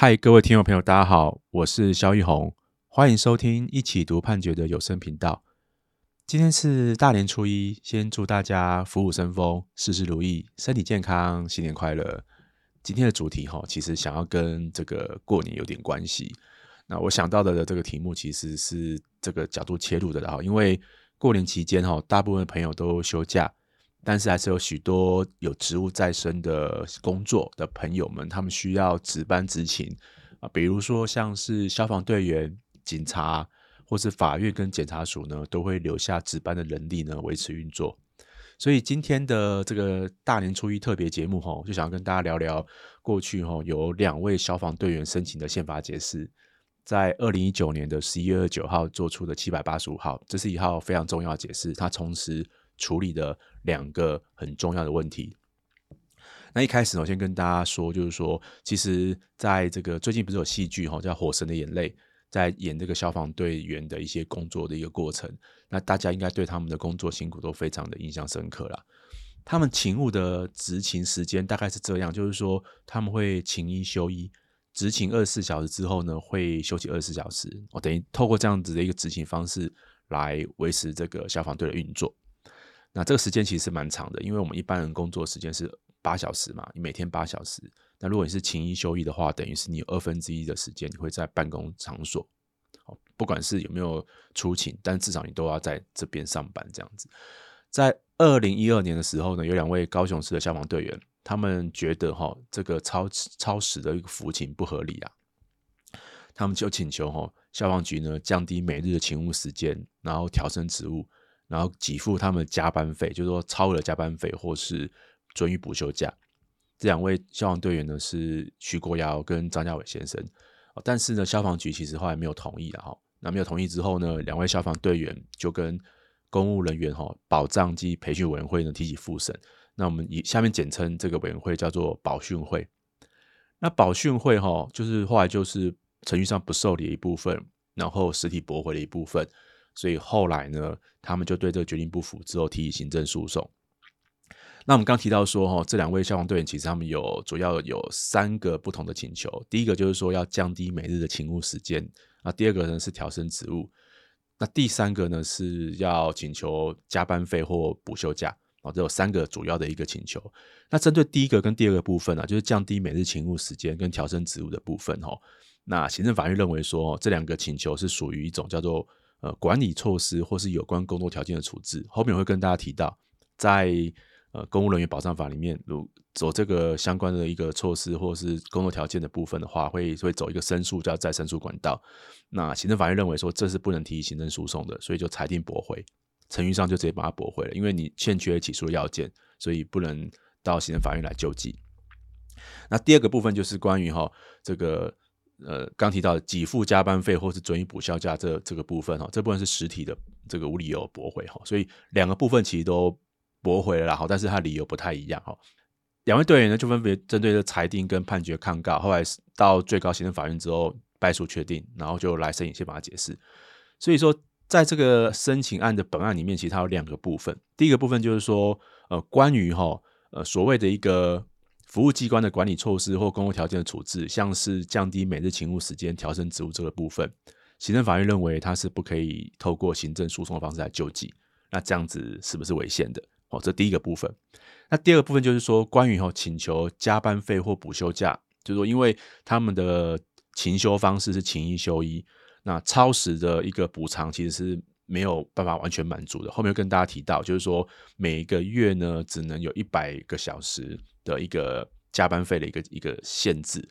嗨，各位听众朋友，大家好，我是萧奕弘，欢迎收听一起读判决的有声频道。今天是大年初一，先祝大家福虎生风，事事如意，身体健康，新年快乐。今天的主题哈，其实想要跟这个过年有点关系。那我想到的这个题目其实是这个角度切入的哈，因为过年期间哈，大部分朋友都休假。但是还是有许多有职务在身的工作的朋友们，他们需要值班执勤啊，比如说像是消防队员、警察，或是法院跟检察署呢，都会留下值班的人力呢，维持运作。所以今天的这个大年初一特别节目哈，就想要跟大家聊聊过去哈，有两位消防队员申请的宪法解释，在二零一九年的十一月二十九号做出的七百八十五号，这是一号非常重要的解释，它同时处理的两个很重要的问题。那一开始我先跟大家说，就是说，其实在这个最近不是有戏剧哈，叫《火神的眼泪》，在演这个消防队员的一些工作的一个过程。那大家应该对他们的工作辛苦都非常的印象深刻啦。他们勤务的执勤时间大概是这样，就是说他们会勤一休一，执勤二十四小时之后呢，会休息二十四小时。我等于透过这样子的一个执勤方式来维持这个消防队的运作。那这个时间其实是蛮长的，因为我们一般人工作时间是八小时嘛，你每天八小时。那如果你是勤一休一的话，等于是你有二分之一的时间你会在办公场所，不管是有没有出勤，但至少你都要在这边上班这样子。在二零一二年的时候呢，有两位高雄市的消防队员，他们觉得哈这个超超时的一个服勤不合理啊，他们就请求哈消防局呢降低每日的勤务时间，然后调升职务。然后给付他们加班费，就是说超额加班费或是准予补休假。这两位消防队员呢是徐国尧跟张家伟先生，但是呢消防局其实后来没有同意了哈。那没有同意之后呢，两位消防队员就跟公务人员哈保障及培训委员会呢提起复审。那我们以下面简称这个委员会叫做保训会。那保训会哈就是后来就是程序上不受理的一部分，然后实体驳回的一部分。所以后来呢，他们就对这个决定不服，之后提起行政诉讼。那我们刚提到说，哈，这两位消防队员其实他们有主要有三个不同的请求。第一个就是说要降低每日的勤务时间，那第二个呢是调升职务，那第三个呢是要请求加班费或补休假。哦，这有三个主要的一个请求。那针对第一个跟第二个部分啊，就是降低每日勤务时间跟调升职务的部分，哈，那行政法院认为说，这两个请求是属于一种叫做。呃，管理措施或是有关工作条件的处置，后面我会跟大家提到，在呃公务人员保障法里面，如走这个相关的一个措施或是工作条件的部分的话，会会走一个申诉叫再申诉管道。那行政法院认为说这是不能提起行政诉讼的，所以就裁定驳回，程序上就直接把它驳回了，因为你欠缺起诉的要件，所以不能到行政法院来救济。那第二个部分就是关于哈这个。呃，刚提到的给付加班费或是准予补休假这这个部分哈，这部分是实体的这个无理由驳回哈，所以两个部分其实都驳回了啦哈，但是它理由不太一样哈。两位队员呢就分别针对这裁定跟判决抗告，后来到最高行政法院之后败诉确定，然后就来申请宪法解释。所以说，在这个申请案的本案里面，其实它有两个部分，第一个部分就是说，呃，关于哈呃所谓的一个。服务机关的管理措施或工作条件的处置，像是降低每日勤务时间、调升职务这个部分，行政法院认为它是不可以透过行政诉讼的方式来救济。那这样子是不是违宪的？哦，这第一个部分。那第二个部分就是说，关于哈请求加班费或补休假，就是说因为他们的勤休方式是勤一休一，那超时的一个补偿其实是没有办法完全满足的。后面跟大家提到，就是说每个月呢，只能有一百个小时。的一个加班费的一个一个限制，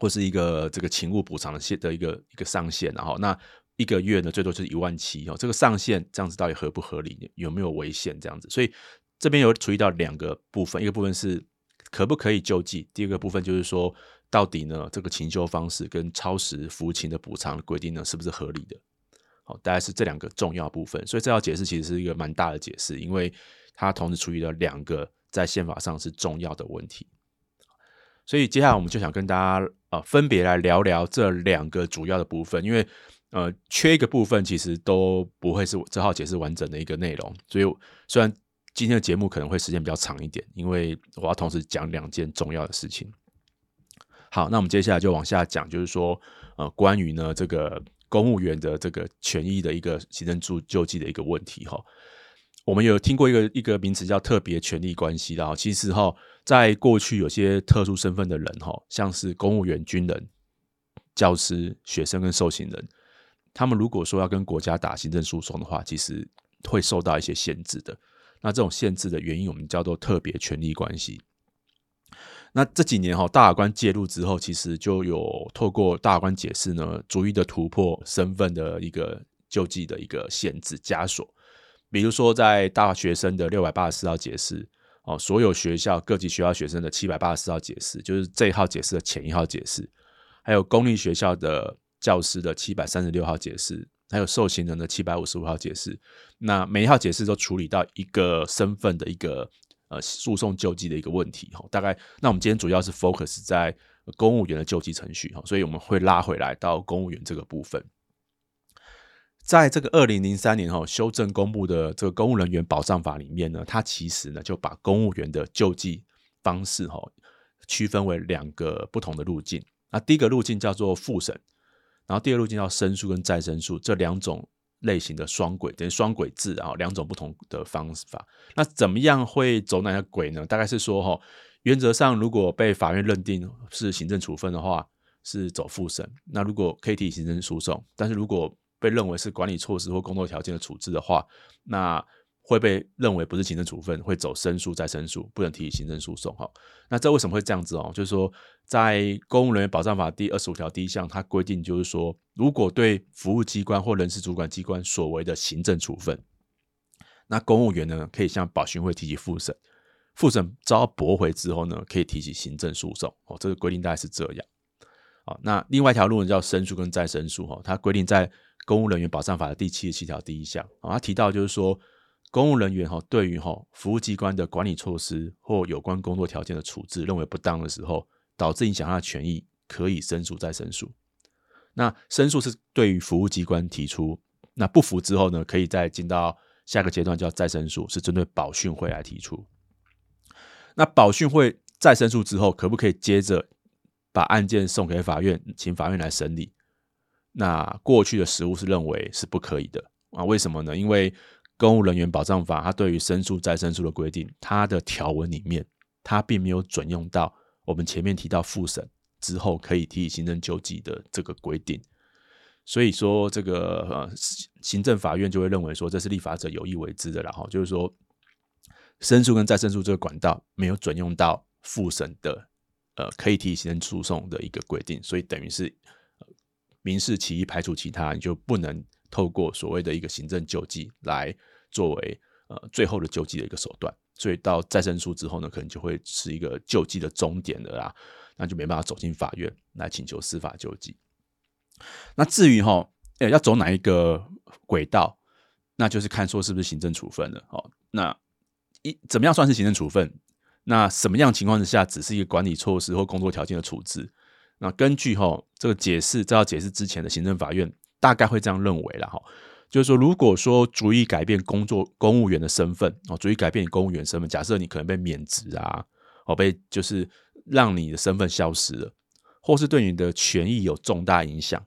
或是一个这个勤务补偿的限的一个一个上限，然后那一个月呢，最多就是一万七哦，这个上限这样子到底合不合理？有没有违宪？这样子，所以这边有处理到两个部分，一个部分是可不可以救济，第二个部分就是说到底呢，这个勤休方式跟超时服勤的补偿规定呢，是不是合理的？好，大概是这两个重要部分，所以这条解释其实是一个蛮大的解释，因为它同时处理了两个。在宪法上是重要的问题，所以接下来我们就想跟大家呃分别来聊聊这两个主要的部分，因为呃缺一个部分其实都不会是这号解释完整的一个内容，所以虽然今天的节目可能会时间比较长一点，因为我要同时讲两件重要的事情。好，那我们接下来就往下讲，就是说，呃，关于呢这个公务员的这个权益的一个行政助救济的一个问题哈。我们有听过一个一个名词叫特别权利关系，然后其实哈，在过去有些特殊身份的人哈，像是公务员、军人、教师、学生跟受刑人，他们如果说要跟国家打行政诉讼的话，其实会受到一些限制的。那这种限制的原因，我们叫做特别权利关系。那这几年哈，大法官介入之后，其实就有透过大法官解释呢，逐一的突破身份的一个救济的一个限制枷锁。比如说，在大学生的六百八十四号解释哦，所有学校各级学校学生的七百八十四号解释，就是这一号解释的前一号解释，还有公立学校的教师的七百三十六号解释，还有受刑人的七百五十五号解释。那每一号解释都处理到一个身份的一个。呃，诉讼救济的一个问题哈，大概那我们今天主要是 focus 在公务员的救济程序哈，所以我们会拉回来到公务员这个部分。在这个二零零三年哈修正公布的这个公务人员保障法里面呢，它其实呢就把公务员的救济方式哈区分为两个不同的路径。那第一个路径叫做复审，然后第二个路径叫申诉跟再申诉这两种。类型的双轨等于双轨制啊，两种不同的方法。那怎么样会走哪个轨呢？大概是说哈，原则上如果被法院认定是行政处分的话，是走复审。那如果可以提行政诉讼，但是如果被认为是管理措施或工作条件的处置的话，那会被认为不是行政处分，会走申诉再申诉，不能提起行政诉讼哈。那这为什么会这样子哦？就是说，在公务人员保障法第二十五条第一项，它规定就是说，如果对服务机关或人事主管机关所为的行政处分，那公务员呢可以向保巡会提起复审，复审遭驳回之后呢，可以提起行政诉讼哦。这个规定大概是这样。好，那另外一条路呢叫申诉跟再申诉哈，它规定在公务人员保障法的第七十七条第一项啊，他提到就是说。公务人员哈，对于哈服务机关的管理措施或有关工作条件的处置认为不当的时候，导致影响他的权益，可以申诉再申诉。那申诉是对于服务机关提出，那不服之后呢，可以再进到下个阶段叫再申诉，是针对保训会来提出。那保训会再申诉之后，可不可以接着把案件送给法院，请法院来审理？那过去的实务是认为是不可以的啊？为什么呢？因为公务人员保障法，它对于申诉再申诉的规定，它的条文里面，它并没有准用到我们前面提到复审之后可以提起行政救济的这个规定。所以说，这个呃，行政法院就会认为说，这是立法者有意为之的，然后就是说，申诉跟再申诉这个管道没有准用到复审的呃可以提起行政诉讼的一个规定，所以等于是民事其一排除其他，你就不能透过所谓的一个行政救济来。作为呃最后的救济的一个手段，所以到再申诉之后呢，可能就会是一个救济的终点了啦，那就没办法走进法院来请求司法救济。那至于哈，呃，要走哪一个轨道，那就是看说是不是行政处分了。哦，那一怎么样算是行政处分？那什么样情况之下只是一个管理措施或工作条件的处置？那根据哈这个解释，这要解释之前的行政法院大概会这样认为了哈。就是说，如果说足以改变工作公务员的身份哦，足以改变公务员身份，假设你可能被免职啊，哦，被就是让你的身份消失了，或是对你的权益有重大影响，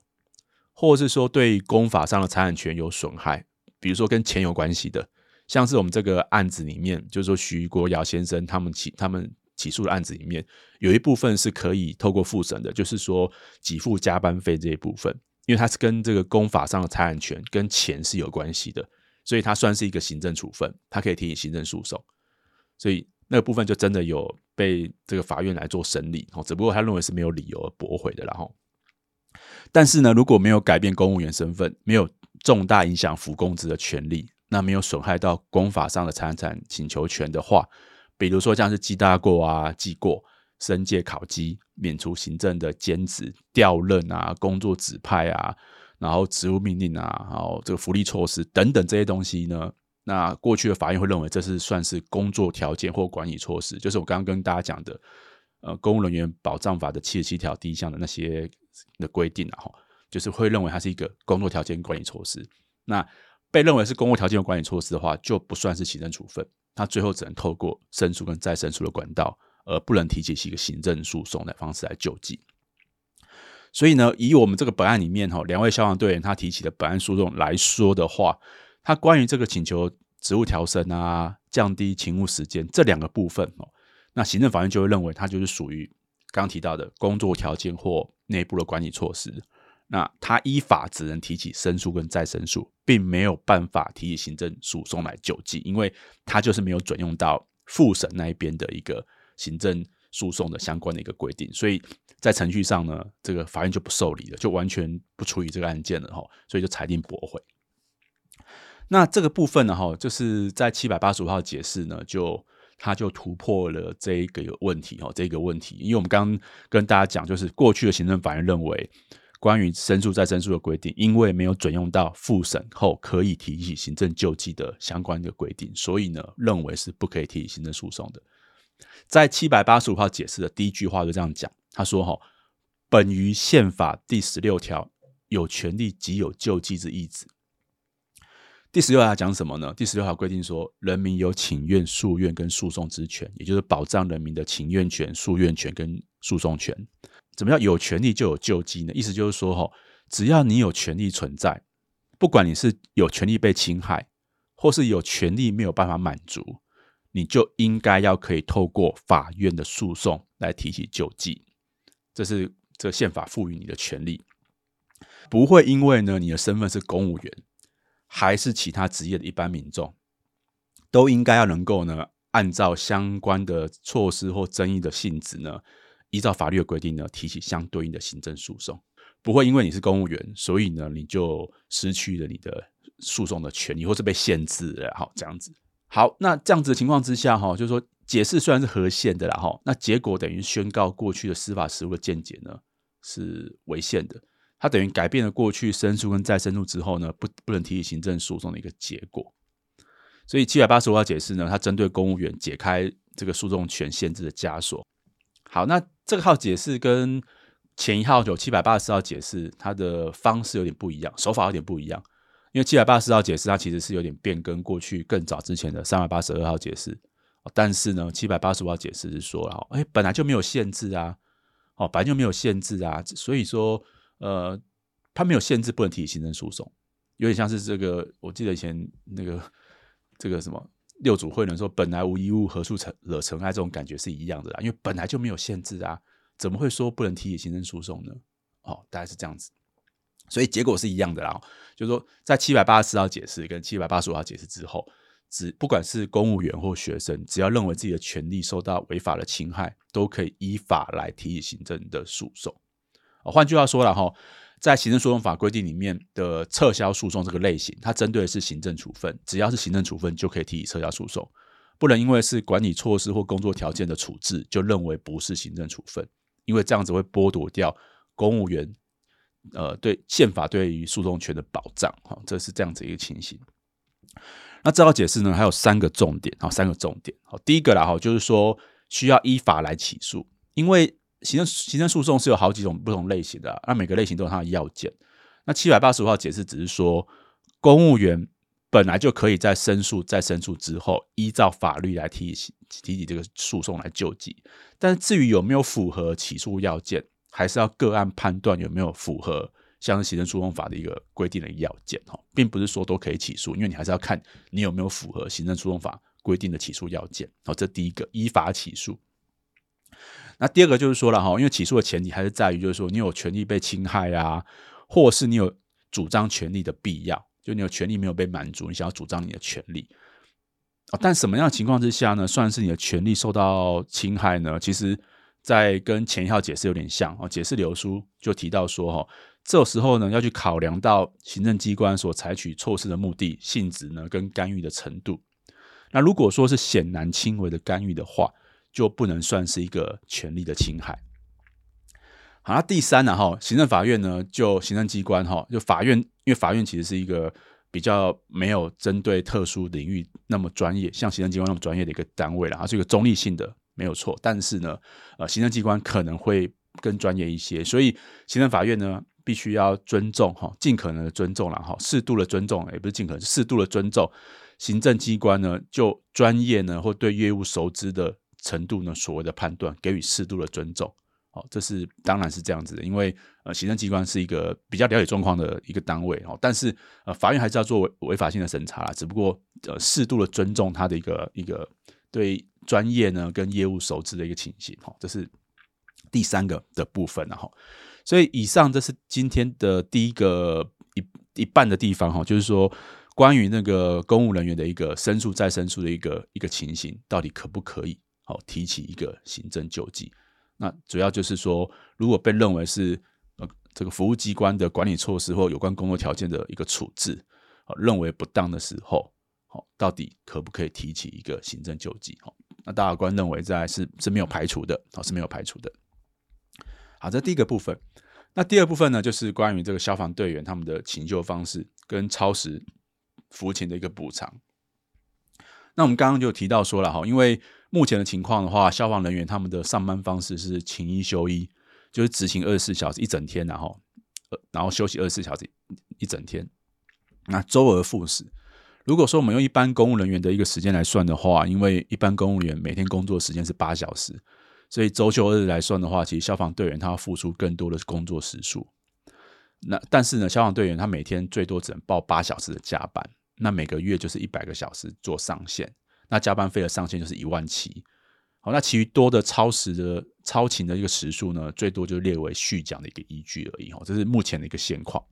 或是说对公法上的财产权有损害，比如说跟钱有关系的，像是我们这个案子里面，就是说徐国尧先生他们起他们起诉的案子里面，有一部分是可以透过复审的，就是说给付加班费这一部分。因为它是跟这个公法上的财产权跟钱是有关系的，所以它算是一个行政处分，它可以提起行政诉讼，所以那个部分就真的有被这个法院来做审理哦，只不过他认为是没有理由而驳回的，然后，但是呢，如果没有改变公务员身份，没有重大影响服工资的权利，那没有损害到公法上的财产请求权的话，比如说像是记大过啊、记过。申诫考绩、免除行政的兼职、调任啊、工作指派啊，然后职务命令啊，然后这个福利措施等等这些东西呢，那过去的法院会认为这是算是工作条件或管理措施，就是我刚刚跟大家讲的，呃，公务人员保障法的七十七条第一项的那些的规定啊，哈，就是会认为它是一个工作条件管理措施。那被认为是工作条件管理措施的话，就不算是行政处分，他最后只能透过申诉跟再申诉的管道。而不能提起一个行政诉讼的方式来救济。所以呢，以我们这个本案里面哈，两位消防队员他提起的本案诉讼来说的话，他关于这个请求职务调升啊、降低勤务时间这两个部分哦，那行政法院就会认为他就是属于刚刚提到的工作条件或内部的管理措施。那他依法只能提起申诉跟再申诉，并没有办法提起行政诉讼来救济，因为他就是没有准用到复审那一边的一个行政诉讼的相关的一个规定，所以在程序上呢，这个法院就不受理了，就完全不处理这个案件了哈，所以就裁定驳回。那这个部分呢哈，就是在七百八十五号解释呢，就他就突破了这一个问题哈，这个问题，因为我们刚刚跟大家讲，就是过去的行政法院认为。关于申诉再申诉的规定，因为没有准用到复审后可以提起行政救济的相关的规定，所以呢，认为是不可以提起行政诉讼的。在七百八十五号解释的第一句话就这样讲，他说：“哈，本于宪法第十六条有权利即有救济之意旨。”第十六条讲什么呢？第十六条规定说，人民有请愿、诉愿跟诉讼之权，也就是保障人民的请愿权、诉愿权跟诉讼权。怎么叫有权利就有救济呢？意思就是说，哈，只要你有权利存在，不管你是有权利被侵害，或是有权利没有办法满足，你就应该要可以透过法院的诉讼来提起救济。这是这宪法赋予你的权利，不会因为呢你的身份是公务员，还是其他职业的一般民众，都应该要能够呢按照相关的措施或争议的性质呢。依照法律的规定呢，提起相对应的行政诉讼，不会因为你是公务员，所以呢，你就失去了你的诉讼的权利，或是被限制了。好，这样子。好，那这样子的情况之下，哈，就是说解释虽然是合宪的啦，哈，那结果等于宣告过去的司法实务的见解呢是违宪的。它等于改变了过去申诉跟再申诉之后呢，不不能提起行政诉讼的一个结果。所以七百八十五号解释呢，它针对公务员解开这个诉讼权限制的枷锁。好，那。这个号解释跟前一号有七百八十四号解释，它的方式有点不一样，手法有点不一样。因为七百八十四号解释它其实是有点变更过去更早之前的三百八十二号解释，但是呢，七百八十五号解释是说，哦，哎，本来就没有限制啊，哦，本来就没有限制啊，所以说，呃，它没有限制不能提起行政诉讼，有点像是这个，我记得以前那个这个什么。六祖慧能说：“本来无一物，何处惹惹尘埃？”这种感觉是一样的啦，因为本来就没有限制啊，怎么会说不能提起行政诉讼呢？哦，大概是这样子，所以结果是一样的啦。就是说，在七百八十四号解释跟七百八十五号解释之后，只不管是公务员或学生，只要认为自己的权利受到违法的侵害，都可以依法来提起行政的诉讼。哦，换句话说了哈。在行政诉讼法规定里面的撤销诉讼这个类型，它针对的是行政处分，只要是行政处分就可以提起撤销诉讼，不能因为是管理措施或工作条件的处置就认为不是行政处分，因为这样子会剥夺掉公务员呃对宪法对于诉讼权的保障哈，这是这样子一个情形。那这套解释呢，还有三个重点啊，三个重点。好，第一个啦哈，就是说需要依法来起诉，因为。行政行政诉讼是有好几种不同类型的，那每个类型都有它的要件。那七百八十五号解释只是说，公务员本来就可以在申诉再申诉之后，依照法律来提起提起这个诉讼来救济。但是至于有没有符合起诉要件，还是要个案判断有没有符合像行政诉讼法的一个规定的要件哈，并不是说都可以起诉，因为你还是要看你有没有符合行政诉讼法规定的起诉要件。好，这第一个依法起诉。那第二个就是说了哈，因为起诉的前提还是在于，就是说你有权利被侵害啊，或是你有主张权利的必要，就你有权利没有被满足，你想要主张你的权利。但什么样的情况之下呢，算是你的权利受到侵害呢？其实，在跟前一号解释有点像哦，解释流书就提到说哈，这时候呢要去考量到行政机关所采取措施的目的、性质呢，跟干预的程度。那如果说是显然轻微的干预的话，就不能算是一个权利的侵害。好，那第三呢？哈，行政法院呢，就行政机关哈，就法院，因为法院其实是一个比较没有针对特殊领域那么专业，像行政机关那么专业的一个单位了，它是一个中立性的，没有错。但是呢，呃，行政机关可能会更专业一些，所以行政法院呢，必须要尊重哈，尽可能的尊重了哈，适度的尊重，也不是尽可能，适度的尊重行政机关呢，就专业呢或对业务熟知的。程度呢，所谓的判断给予适度的尊重，哦，这是当然是这样子的，因为呃，行政机关是一个比较了解状况的一个单位哦，但是呃，法院还是要做违法性的审查啦，只不过呃，适度的尊重他的一个一个对专业呢跟业务熟知的一个情形哈，这是第三个的部分哈，所以以上这是今天的第一个一一半的地方哈，就是说关于那个公务人员的一个申诉再申诉的一个一个情形，到底可不可以好提起一个行政救济？那主要就是说，如果被认为是呃这个服务机关的管理措施或有关工作条件的一个处置，认为不当的时候，好，到底可不可以提起一个行政救济？好，那大法官认为在是是没有排除的，好，是没有排除的。好，这第一个部分。那第二部分呢，就是关于这个消防队员他们的勤救方式跟超时服勤的一个补偿。那我们刚刚就提到说了哈，因为目前的情况的话，消防人员他们的上班方式是勤一休一，就是执行二十四小时一整天，然后呃，然后休息二十四小时一整天，那周而复始。如果说我们用一般公务人员的一个时间来算的话，因为一般公务员每天工作时间是八小时，所以周休日来算的话，其实消防队员他要付出更多的工作时数。那但是呢，消防队员他每天最多只能报八小时的加班。那每个月就是一百个小时做上限，那加班费的上限就是一万七。好，那其余多的超时的超勤的一个时数呢，最多就列为续奖的一个依据而已。哦，这是目前的一个现况。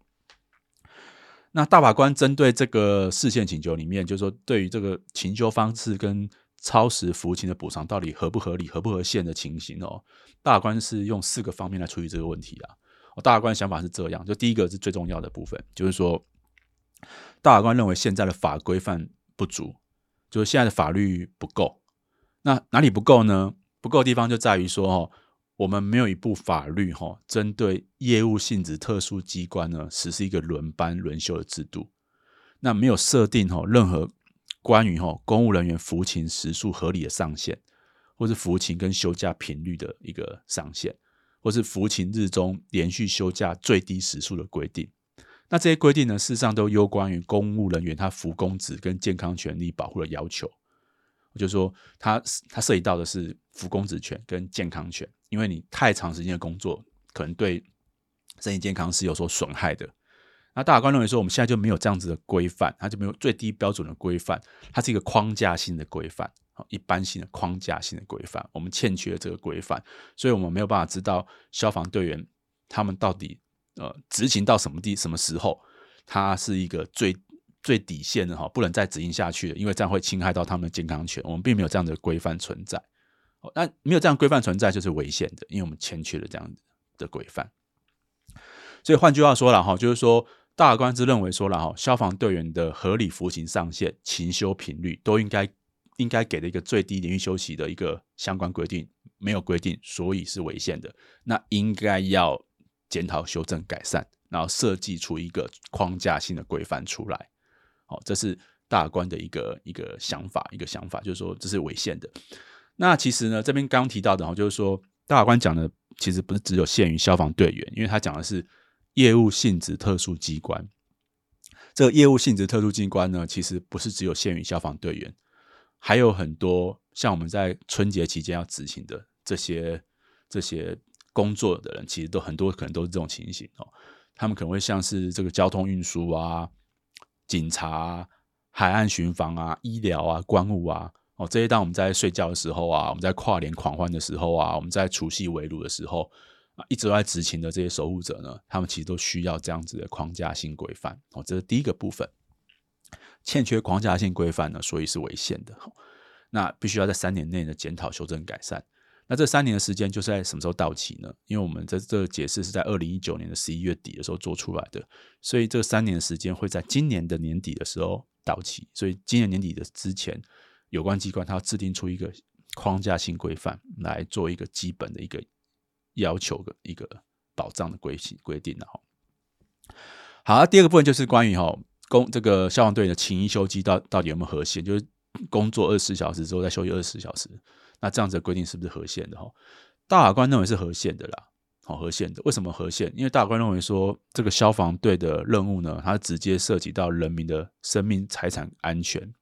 那大法官针对这个释宪请求里面，就是说对于这个勤休方式跟超时服勤的补偿到底合不合理、合不合宪的情形哦，大法官是用四个方面来处理这个问题啊。大法官想法是这样，就第一个是最重要的部分，就是说。大法官认为现在的法规范不足，就是现在的法律不够。那哪里不够呢？不够的地方就在于说，哦，我们没有一部法律，哈，针对业务性质特殊机关呢，实施一个轮班轮休的制度。那没有设定，哈，任何关于哈公务人员服勤时数合理的上限，或是服勤跟休假频率的一个上限，或是服勤日中连续休假最低时数的规定。那这些规定呢，事实上都攸关于公务人员他服公职跟健康权利保护的要求。我就说，他他涉及到的是服公职权跟健康权，因为你太长时间的工作，可能对身体健康是有所损害的。那大法官认为说，我们现在就没有这样子的规范，它就没有最低标准的规范，它是一个框架性的规范，一般性的框架性的规范，我们欠缺这个规范，所以我们没有办法知道消防队员他们到底。呃，执行到什么地什么时候，它是一个最最底线的哈，不能再执行下去了，因为这样会侵害到他们的健康权。我们并没有这样的规范存在，那没有这样规范存在就是违宪的，因为我们欠缺了这样的规范。所以换句话说了哈，就是说大法官是认为说了哈，消防队员的合理服刑上限、勤休频率都应该应该给的一个最低连续休息的一个相关规定没有规定，所以是违宪的。那应该要。检讨、修正、改善，然后设计出一个框架性的规范出来。好，这是大法官的一个一个想法，一个想法就是说这是违宪的。那其实呢，这边刚提到的，就是说大法官讲的其实不是只有限于消防队员，因为他讲的是业务性质特殊机关。这个业务性质特殊机关呢，其实不是只有限于消防队员，还有很多像我们在春节期间要执行的这些这些。工作的人其实都很多，可能都是这种情形哦。他们可能会像是这个交通运输啊、警察啊、海岸巡防啊、医疗啊、关务啊，哦，这些当我们在睡觉的时候啊，我们在跨年狂欢的时候啊，我们在除夕围炉的时候啊，一直都在执勤的这些守护者呢，他们其实都需要这样子的框架性规范哦。这是第一个部分，欠缺框架性规范呢，所以是违宪的。那必须要在三年内的检讨、修正、改善。那这三年的时间就是在什么时候到期呢？因为我们在这个解释是在二零一九年的十一月底的时候做出来的，所以这三年的时间会在今年的年底的时候到期。所以今年年底的之前，有关机关它要制定出一个框架性规范来做一个基本的一个要求的一个保障的规规定的哈。好，第二个部分就是关于哈工这个消防队的勤一休一到到底有没有核心？就是工作二十四小时之后再休息二十四小时。那这样子的规定是不是合宪的哈？大法官认为是合宪的啦，好，合宪的。为什么合宪？因为大法官认为说，这个消防队的任务呢，它直接涉及到人民的生命财产安全。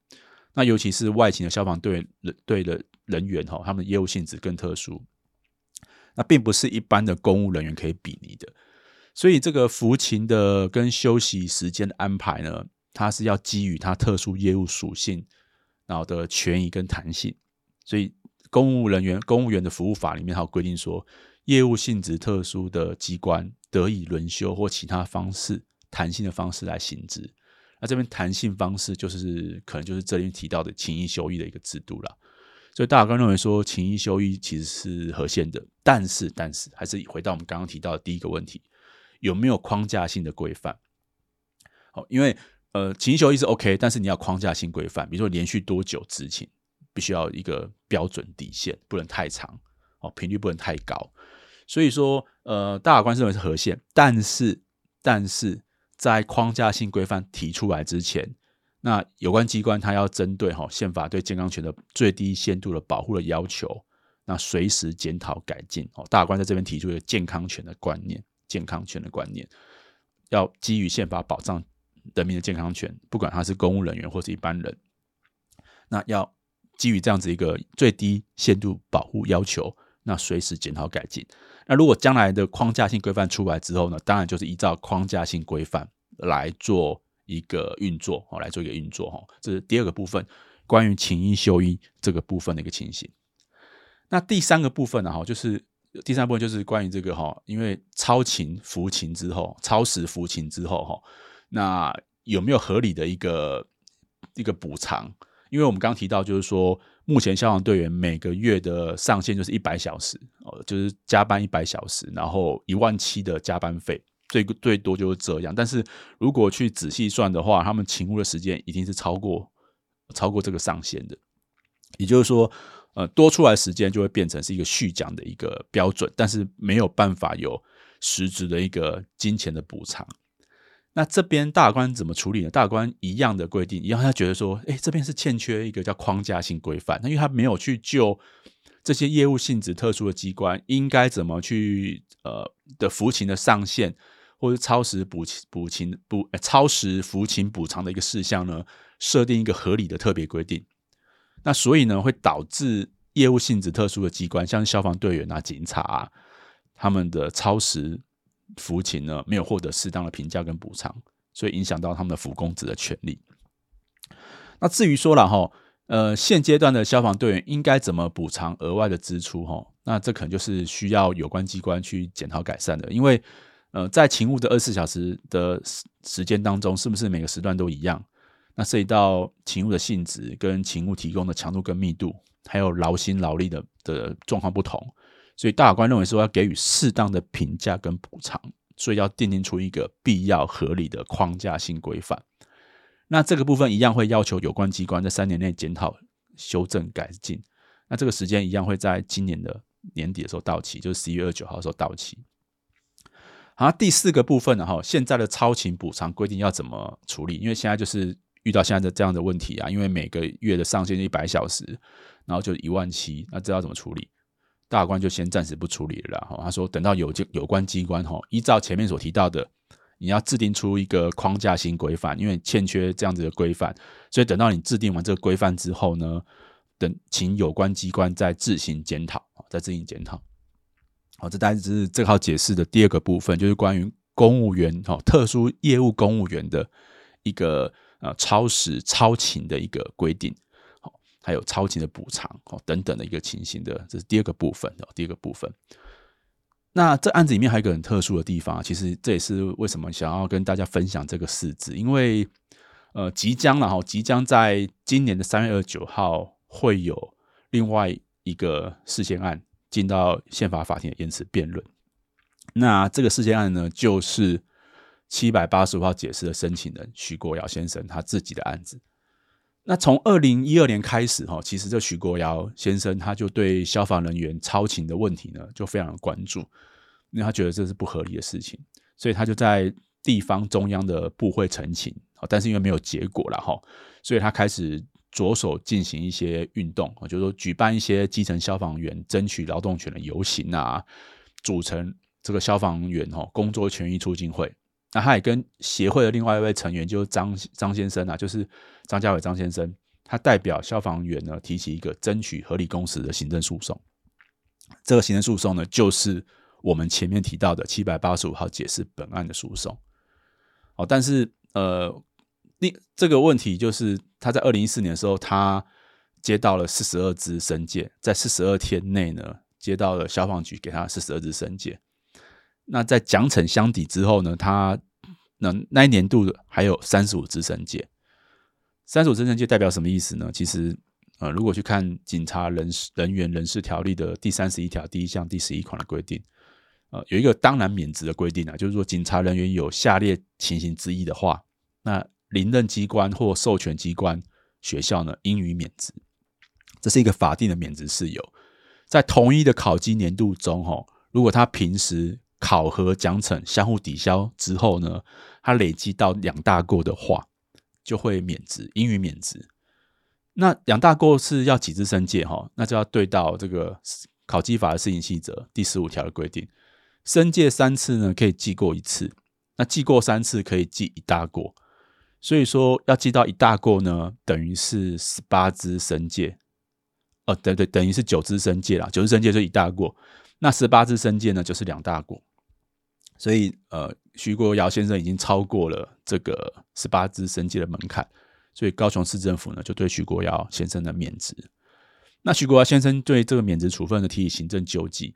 那尤其是外勤的消防队人队的人员哈，他们的业务性质更特殊。那并不是一般的公务人员可以比拟的。所以这个服勤的跟休息时间的安排呢，它是要基于它特殊业务属性，然后的权益跟弹性。所以公务人员公务员的服务法里面还有规定说，业务性质特殊的机关得以轮休或其他方式弹性的方式来行职。那这边弹性方式就是可能就是这里提到的勤役休役的一个制度了。所以大法官认为说勤役休役其实是合宪的，但是但是还是回到我们刚刚提到的第一个问题，有没有框架性的规范？好，因为呃勤役休役是 OK，但是你要框架性规范，比如说连续多久执勤，必须要一个标准底线，不能太长，哦，频率不能太高。所以说呃大法官认为是合宪，但是但是。在框架性规范提出来之前，那有关机关它要针对哈宪法对健康权的最低限度的保护的要求，那随时检讨改进哦。大法官在这边提出一个健康权的观念，健康权的观念要基于宪法保障人民的健康权，不管他是公务人员或是一般人，那要基于这样子一个最低限度保护要求，那随时检讨改进。那如果将来的框架性规范出来之后呢，当然就是依照框架性规范来做一个运作哦，来做一个运作哈。这是第二个部分，关于勤役休役这个部分的一个情形。那第三个部分呢，哈，就是第三部分就是关于这个哈，因为超勤服勤之后，超时服勤之后哈，那有没有合理的一个一个补偿？因为我们刚提到，就是说。目前消防队员每个月的上限就是一百小时哦，就是加班一百小时，然后一万七的加班费，最最多就是这样。但是如果去仔细算的话，他们勤务的时间一定是超过超过这个上限的。也就是说，呃，多出来时间就会变成是一个续奖的一个标准，但是没有办法有实质的一个金钱的补偿。那这边大官怎么处理呢？大官一样的规定，一样他觉得说，哎，这边是欠缺一个叫框架性规范。那因为他没有去就这些业务性质特殊的机关应该怎么去呃的服勤的上限，或者超时补补勤补超时服勤补偿的一个事项呢，设定一个合理的特别规定。那所以呢，会导致业务性质特殊的机关，像消防队员啊、警察啊，他们的超时。服勤呢，没有获得适当的评价跟补偿，所以影响到他们的服公职的权利。那至于说了哈，呃，现阶段的消防队员应该怎么补偿额外的支出哈？那这可能就是需要有关机关去检讨改善的。因为呃，在勤务的二十四小时的时时间当中，是不是每个时段都一样？那涉及到勤务的性质跟勤务提供的强度跟密度，还有劳心劳力的的状况不同。所以大法官认为说要给予适当的评价跟补偿，所以要订定出一个必要合理的框架性规范。那这个部分一样会要求有关机关在三年内检讨、修正、改进。那这个时间一样会在今年的年底的时候到期，就是十一月二十九号的时候到期。好，第四个部分呢，哈，现在的超勤补偿规定要怎么处理？因为现在就是遇到现在的这样的问题啊，因为每个月的上限一百小时，然后就一万七，那这要怎么处理？大官就先暂时不处理了哈，他说等到有有关机关哈，依照前面所提到的，你要制定出一个框架性规范，因为欠缺这样子的规范，所以等到你制定完这个规范之后呢，等请有关机关再自行检讨，再自行检讨。好，这大概是这套解释的第二个部分，就是关于公务员哈特殊业务公务员的一个呃超时超勤的一个规定。还有超前的补偿哦等等的一个情形的，这是第二个部分哦。第二个部分，那这案子里面还有一个很特殊的地方，其实这也是为什么想要跟大家分享这个事迹，因为呃，即将了哈，即将在今年的三月二十九号会有另外一个事件案进到宪法法庭的延迟辩论。那这个事件案呢，就是七百八十五号解释的申请人徐国尧先生他自己的案子。那从二零一二年开始，哈，其实这徐国尧先生他就对消防人员超勤的问题呢，就非常的关注，因为他觉得这是不合理的事情，所以他就在地方中央的部会陈情，但是因为没有结果了，哈，所以他开始着手进行一些运动，就是说举办一些基层消防员争取劳动权的游行啊，组成这个消防员哈工作权益促进会。那他也跟协会的另外一位成员，就是张张先生啊，就是张家伟张先生，他代表消防员呢提起一个争取合理工时的行政诉讼。这个行政诉讼呢，就是我们前面提到的七百八十五号解释本案的诉讼。哦，但是呃，另这个问题就是他在二零一四年的时候，他接到了四十二支申诫，在四十二天内呢，接到了消防局给他四十二支申诫。那在奖惩相抵之后呢，他那那一年度还有三十五支申诫。三十五支申诫代表什么意思呢？其实呃，如果去看《警察人事人员人事条例》的第三十一条第一项第十一款的规定。呃，有一个当然免职的规定啊，就是说，警察人员有下列情形之一的话，那临任机关或授权机关、学校呢，应予免职。这是一个法定的免职事由。在同一的考绩年度中，哈，如果他平时考核奖惩相互抵消之后呢，他累积到两大过的话，就会免职，应予免职。那两大过是要几支申诫？哈，那就要对到这个考绩法的施行细则第十五条的规定。申诫三次呢，可以记过一次；那记过三次，可以记一大过。所以说，要记到一大过呢，等于是十八支申诫。哦，对对，等于是九支申诫啦。九支申诫就一大过，那十八支申诫呢，就是两大过。所以，呃，徐国尧先生已经超过了这个十八支申诫的门槛，所以高雄市政府呢，就对徐国尧先生的免职。那徐国尧先生对这个免职处分的提起行政救济。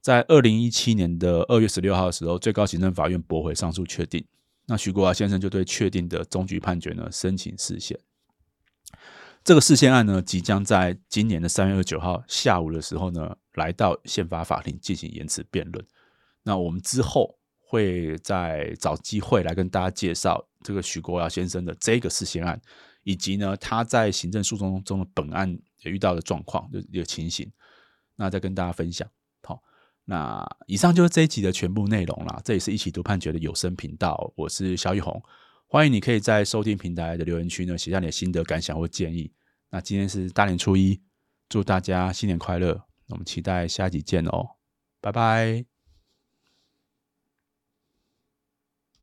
在二零一七年的二月十六号的时候，最高行政法院驳回上诉确定。那徐国华先生就对确定的终局判决呢，申请释宪。这个释宪案呢，即将在今年的三月二十九号下午的时候呢，来到宪法法庭进行言词辩论。那我们之后会再找机会来跟大家介绍这个许国华先生的这个释宪案，以及呢他在行政诉讼中的本案遇到的状况，就一个情形，那再跟大家分享。好那以上就是这一集的全部内容啦。这也是一起读判决的有声频道，我是萧玉红，欢迎你可以在收听平台的留言区呢写下你的心得感想或建议。那今天是大年初一，祝大家新年快乐，我们期待下一集见哦，拜拜。